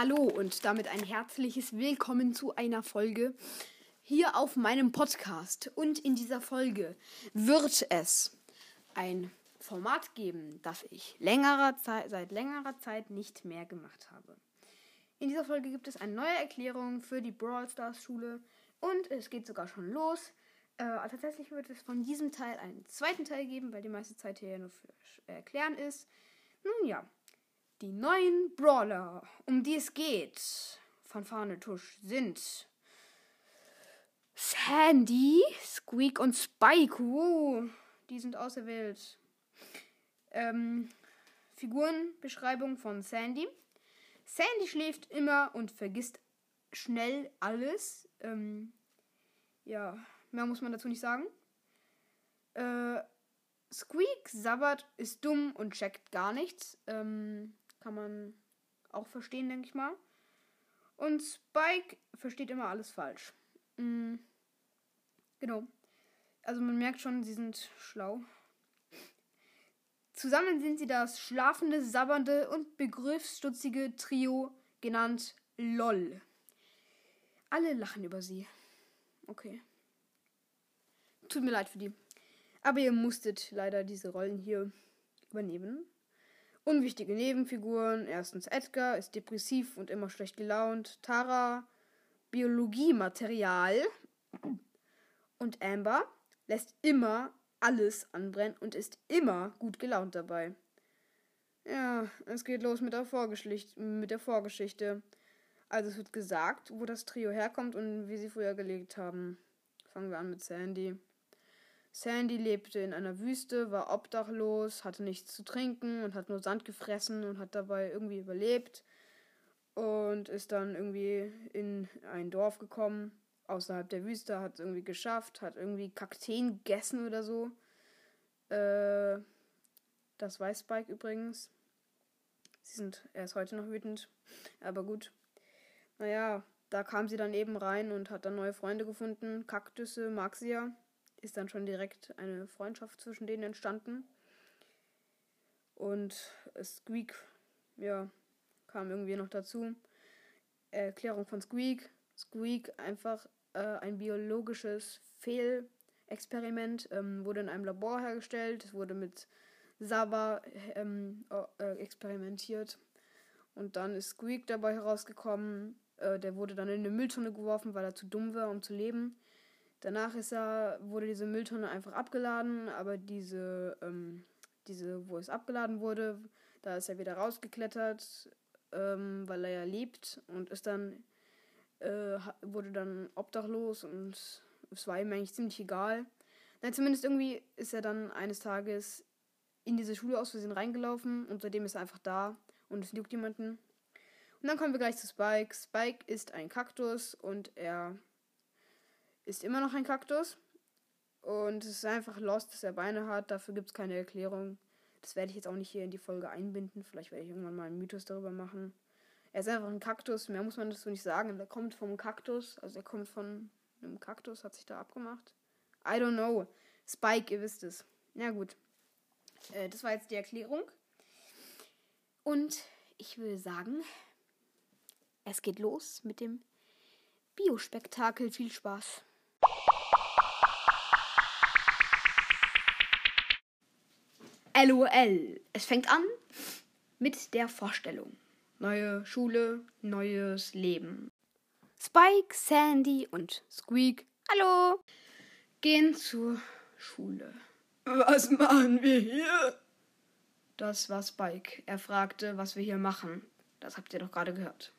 Hallo und damit ein herzliches Willkommen zu einer Folge hier auf meinem Podcast. Und in dieser Folge wird es ein Format geben, das ich längerer Zeit, seit längerer Zeit nicht mehr gemacht habe. In dieser Folge gibt es eine neue Erklärung für die Brawl Stars Schule und es geht sogar schon los. Äh, tatsächlich wird es von diesem Teil einen zweiten Teil geben, weil die meiste Zeit hier nur für Erklären ist. Nun ja, die neuen Brawler, um die es geht, von Fahne Tusch, sind Sandy, Squeak und Spike. Uh, die sind auserwählt. Ähm, Figurenbeschreibung von Sandy. Sandy schläft immer und vergisst schnell alles. Ähm, ja, mehr muss man dazu nicht sagen. Äh, Squeak sabbert, ist dumm und checkt gar nichts. Ähm, kann man auch verstehen, denke ich mal. Und Spike versteht immer alles falsch. Mhm. Genau. Also man merkt schon, sie sind schlau. Zusammen sind sie das schlafende, sabbernde und begriffsstutzige Trio, genannt LOL. Alle lachen über sie. Okay. Tut mir leid für die. Aber ihr musstet leider diese Rollen hier übernehmen. Unwichtige Nebenfiguren. Erstens Edgar ist depressiv und immer schlecht gelaunt. Tara Biologiematerial. Und Amber lässt immer alles anbrennen und ist immer gut gelaunt dabei. Ja, es geht los mit der, mit der Vorgeschichte. Also es wird gesagt, wo das Trio herkommt und wie sie früher gelegt haben. Fangen wir an mit Sandy. Sandy lebte in einer Wüste, war obdachlos, hatte nichts zu trinken und hat nur Sand gefressen und hat dabei irgendwie überlebt und ist dann irgendwie in ein Dorf gekommen, außerhalb der Wüste, hat es irgendwie geschafft, hat irgendwie Kakteen gegessen oder so. Äh, das weiß Spike übrigens. Sie sind, er ist heute noch wütend, aber gut. Naja, da kam sie dann eben rein und hat dann neue Freunde gefunden. Kaktüsse mag sie ja. Ist dann schon direkt eine Freundschaft zwischen denen entstanden. Und Squeak, ja, kam irgendwie noch dazu. Erklärung von Squeak. Squeak einfach äh, ein biologisches Fehlexperiment, ähm, wurde in einem Labor hergestellt. Es wurde mit Saba ähm, äh, experimentiert. Und dann ist Squeak dabei herausgekommen. Äh, der wurde dann in eine Mülltonne geworfen, weil er zu dumm war, um zu leben. Danach ist er, wurde diese Mülltonne einfach abgeladen, aber diese, ähm, diese, wo es abgeladen wurde, da ist er wieder rausgeklettert, ähm, weil er ja lebt und ist dann, äh, wurde dann obdachlos und es war ihm eigentlich ziemlich egal. Nein, zumindest irgendwie ist er dann eines Tages in diese Schule aus Versehen reingelaufen und seitdem ist er einfach da und es juckt jemanden. Und dann kommen wir gleich zu Spike. Spike ist ein Kaktus und er ist immer noch ein Kaktus. Und es ist einfach lost, dass er Beine hat. Dafür gibt es keine Erklärung. Das werde ich jetzt auch nicht hier in die Folge einbinden. Vielleicht werde ich irgendwann mal einen Mythos darüber machen. Er ist einfach ein Kaktus. Mehr muss man dazu nicht sagen. Er kommt vom Kaktus. Also er kommt von einem Kaktus. Hat sich da abgemacht. I don't know. Spike, ihr wisst es. Ja gut. Äh, das war jetzt die Erklärung. Und ich will sagen, es geht los mit dem Biospektakel. Viel Spaß. LOL. Es fängt an mit der Vorstellung. Neue Schule, neues Leben. Spike, Sandy und Squeak, hallo, gehen zur Schule. Was machen wir hier? Das war Spike. Er fragte, was wir hier machen. Das habt ihr doch gerade gehört.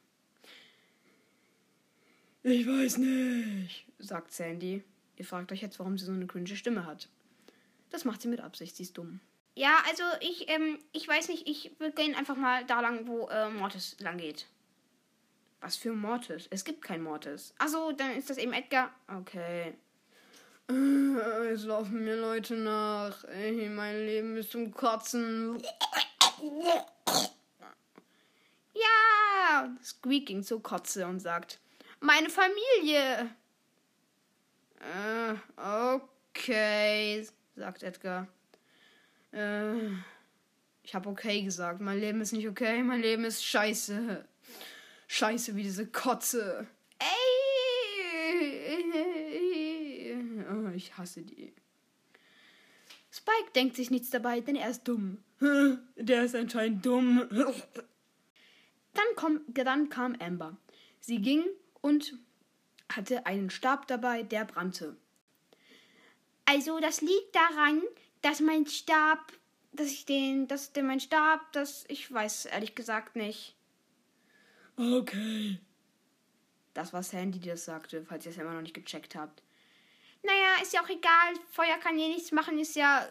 Ich weiß nicht, sagt Sandy. Ihr fragt euch jetzt, warum sie so eine cringe Stimme hat. Das macht sie mit Absicht, sie ist dumm. Ja, also ich, ähm, ich weiß nicht, ich will gehen einfach mal da lang, wo äh, Mortis lang geht. Was für Mortis? Es gibt kein Mortis. Achso, dann ist das eben Edgar. Okay. Äh, es laufen mir Leute nach. Ey, mein Leben ist zum Kotzen. Ja! Squeak ging zur Kotze und sagt: Meine Familie! Äh, okay, sagt Edgar. Äh, ich habe okay gesagt. Mein Leben ist nicht okay, mein Leben ist scheiße. Scheiße, wie diese Kotze. Ey! Oh, ich hasse die. Spike denkt sich nichts dabei, denn er ist dumm. Der ist anscheinend dumm. Dann, komm, dann kam Amber. Sie ging und hatte einen Stab dabei, der brannte. Also, das liegt daran, dass mein Stab, dass ich den, dass der mein Stab, das, ich weiß ehrlich gesagt nicht. Okay. Das war Sandy, die das sagte, falls ihr es immer noch nicht gecheckt habt. Naja, ist ja auch egal. Feuer kann hier nichts machen, ist ja.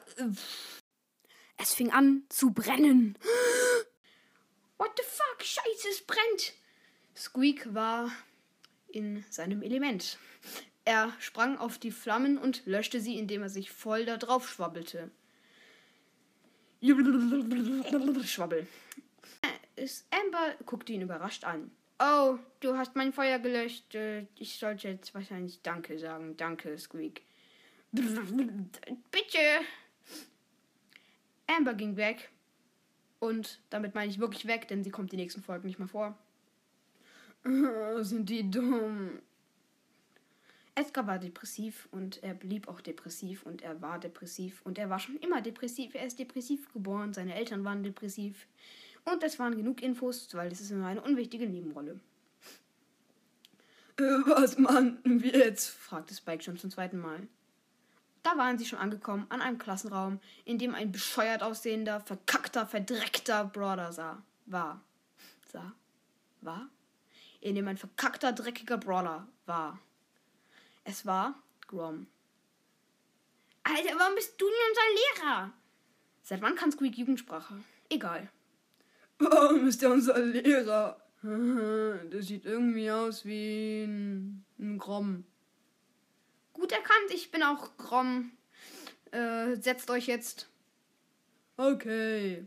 Es fing an zu brennen. What the fuck? Scheiße, es brennt. Squeak war in seinem Element. Er sprang auf die Flammen und löschte sie, indem er sich voll da drauf schwabbelte. Schwabbel. Ist- Amber guckte ihn überrascht an. Oh, du hast mein Feuer gelöscht. Äh, Ich sollte jetzt wahrscheinlich Danke sagen. Danke, Squeak. Bitte. Amber ging weg. Und damit meine ich wirklich weg, denn sie kommt die nächsten Folgen nicht mehr vor. Sind die dumm. Edgar war depressiv und er blieb auch depressiv und er war depressiv und er war schon immer depressiv. Er ist depressiv geboren, seine Eltern waren depressiv. Und es waren genug Infos, weil das ist nur eine unwichtige Nebenrolle. Äh, Was machen wir jetzt? fragte Spike schon zum zweiten Mal. Da waren sie schon angekommen an einem Klassenraum, in dem ein bescheuert aussehender, verkackter, verdreckter Brawler sah. War. Sah. War? In dem ein verkackter, dreckiger Brawler war. Es war Grom. Alter, warum bist du denn unser Lehrer? Seit wann kann Squeak Jugendsprache? Egal. Warum ist der unser Lehrer? Der sieht irgendwie aus wie ein, ein Grom. Gut erkannt, ich bin auch Grom. Äh, setzt euch jetzt. Okay.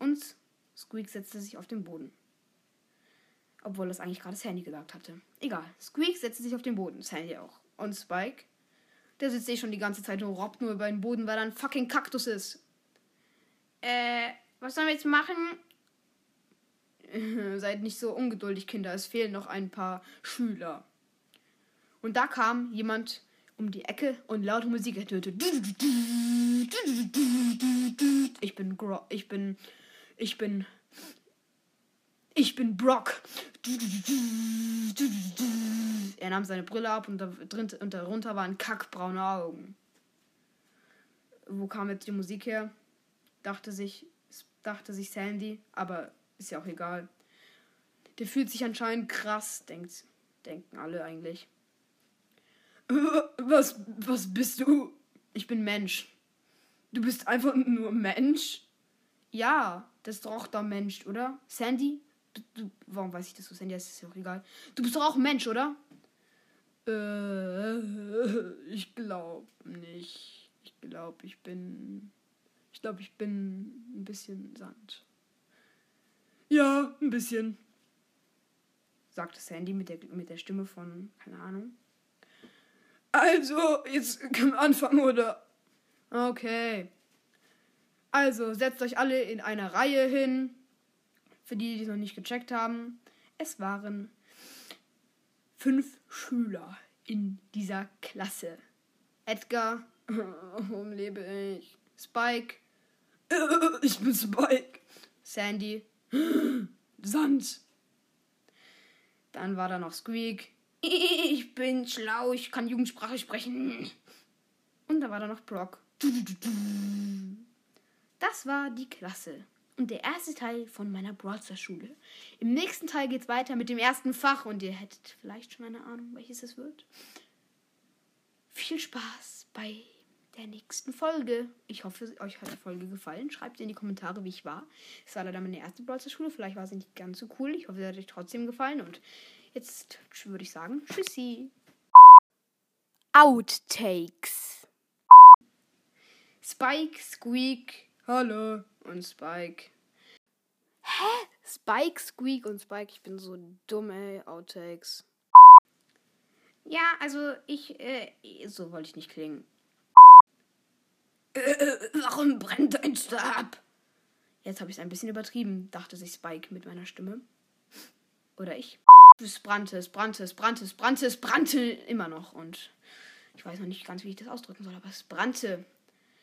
Und Squeak setzte sich auf den Boden. Obwohl das eigentlich gerade Sandy gesagt hatte. Egal. Squeak setzte sich auf den Boden. Sandy auch. Und Spike, der sitzt eh schon die ganze Zeit und robbt nur über den Boden, weil er ein fucking Kaktus ist. Äh, was sollen wir jetzt machen? Seid nicht so ungeduldig, Kinder. Es fehlen noch ein paar Schüler. Und da kam jemand um die Ecke und laute Musik ertönte. Ich bin Gro ich bin ich bin ich bin Brock. Er nahm seine Brille ab und, da, drin, und darunter waren kackbraune Augen. Wo kam jetzt die Musik her? Dachte sich, dachte sich Sandy, aber ist ja auch egal. Der fühlt sich anscheinend krass, denkt, denken alle eigentlich. Was, was bist du? Ich bin Mensch. Du bist einfach nur Mensch? Ja, das ist doch der Mensch, oder? Sandy? Du, warum weiß ich das so? Sandy, das ist ja auch egal. Du bist doch auch ein Mensch, oder? Äh, ich glaube nicht. Ich glaube, ich bin. Ich glaube, ich bin ein bisschen Sand. Ja, ein bisschen. Sagte Sandy mit der, mit der Stimme von, keine Ahnung. Also, jetzt können wir anfangen, oder? Okay. Also, setzt euch alle in einer Reihe hin. Für die, die es noch nicht gecheckt haben. Es waren fünf Schüler in dieser Klasse. Edgar, Warum lebe ich? Spike, Ich bin Spike. Sandy, Sand. dann war da noch Squeak. Ich bin schlau, ich kann Jugendsprache sprechen. Und da war da noch Brock. Das war die Klasse. Und der erste Teil von meiner Brawlster-Schule. Im nächsten Teil geht's weiter mit dem ersten Fach und ihr hättet vielleicht schon eine Ahnung, welches es wird. Viel Spaß bei der nächsten Folge. Ich hoffe, euch hat die Folge gefallen. Schreibt in die Kommentare, wie ich war. Es war leider meine erste Brawlster-Schule. Vielleicht war sie nicht ganz so cool. Ich hoffe, sie hat euch trotzdem gefallen. Und jetzt würde ich sagen, tschüssi. Outtakes. Spike, Squeak, Hallo. Und Spike. Hä? Spike, Squeak und Spike. Ich bin so dumm, ey. Outtakes. Ja, also ich, äh, So wollte ich nicht klingen. Äh, warum brennt dein Stab? Jetzt habe ich es ein bisschen übertrieben, dachte sich Spike mit meiner Stimme. oder ich. Es brannte, es brannte, es brannte, es brannte, es brannte immer noch. Und ich weiß noch nicht ganz, wie ich das ausdrücken soll, aber es brannte.